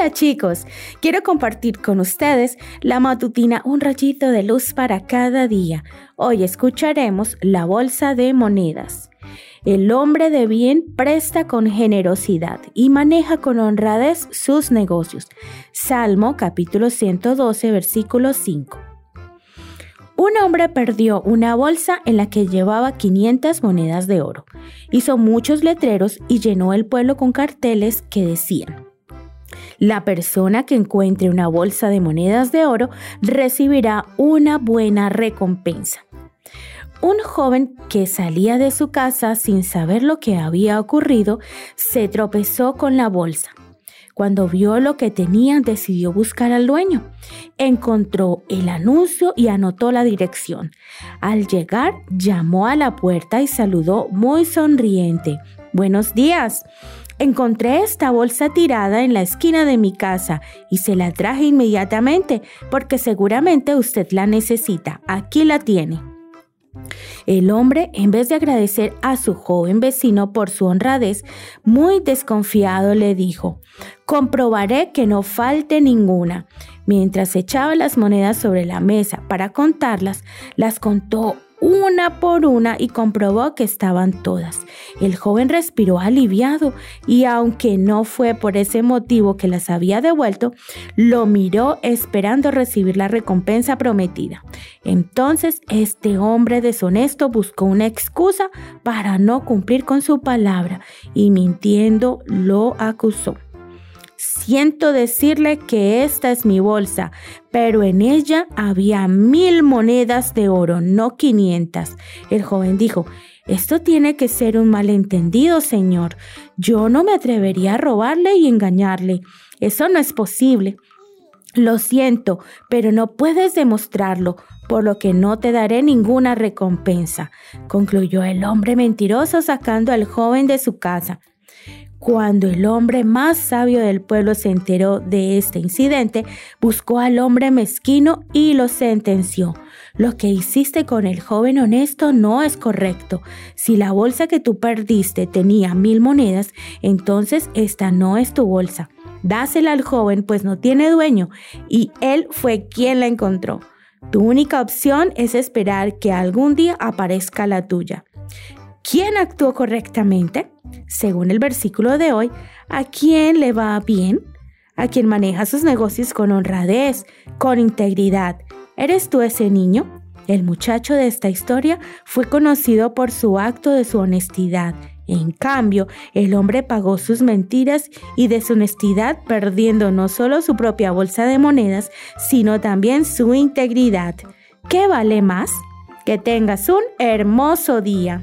Hola chicos, quiero compartir con ustedes la matutina Un rayito de luz para cada día. Hoy escucharemos la bolsa de monedas. El hombre de bien presta con generosidad y maneja con honradez sus negocios. Salmo capítulo 112 versículo 5. Un hombre perdió una bolsa en la que llevaba 500 monedas de oro. Hizo muchos letreros y llenó el pueblo con carteles que decían, la persona que encuentre una bolsa de monedas de oro recibirá una buena recompensa. Un joven que salía de su casa sin saber lo que había ocurrido se tropezó con la bolsa. Cuando vio lo que tenía, decidió buscar al dueño. Encontró el anuncio y anotó la dirección. Al llegar, llamó a la puerta y saludó muy sonriente. Buenos días. Encontré esta bolsa tirada en la esquina de mi casa y se la traje inmediatamente porque seguramente usted la necesita. Aquí la tiene. El hombre, en vez de agradecer a su joven vecino por su honradez, muy desconfiado le dijo, comprobaré que no falte ninguna. Mientras echaba las monedas sobre la mesa para contarlas, las contó una por una y comprobó que estaban todas. El joven respiró aliviado y aunque no fue por ese motivo que las había devuelto, lo miró esperando recibir la recompensa prometida. Entonces este hombre deshonesto buscó una excusa para no cumplir con su palabra y mintiendo lo acusó. Siento decirle que esta es mi bolsa, pero en ella había mil monedas de oro, no quinientas. El joven dijo, esto tiene que ser un malentendido, señor. Yo no me atrevería a robarle y engañarle. Eso no es posible. Lo siento, pero no puedes demostrarlo, por lo que no te daré ninguna recompensa, concluyó el hombre mentiroso sacando al joven de su casa. Cuando el hombre más sabio del pueblo se enteró de este incidente, buscó al hombre mezquino y lo sentenció. Lo que hiciste con el joven honesto no es correcto. Si la bolsa que tú perdiste tenía mil monedas, entonces esta no es tu bolsa. Dásela al joven, pues no tiene dueño, y él fue quien la encontró. Tu única opción es esperar que algún día aparezca la tuya. ¿Quién actuó correctamente? según el versículo de hoy, ¿a quién le va bien? A quien maneja sus negocios con honradez, con integridad. ¿Eres tú ese niño? El muchacho de esta historia fue conocido por su acto de su honestidad. En cambio, el hombre pagó sus mentiras y deshonestidad perdiendo no solo su propia bolsa de monedas, sino también su integridad. ¿Qué vale más? Que tengas un hermoso día.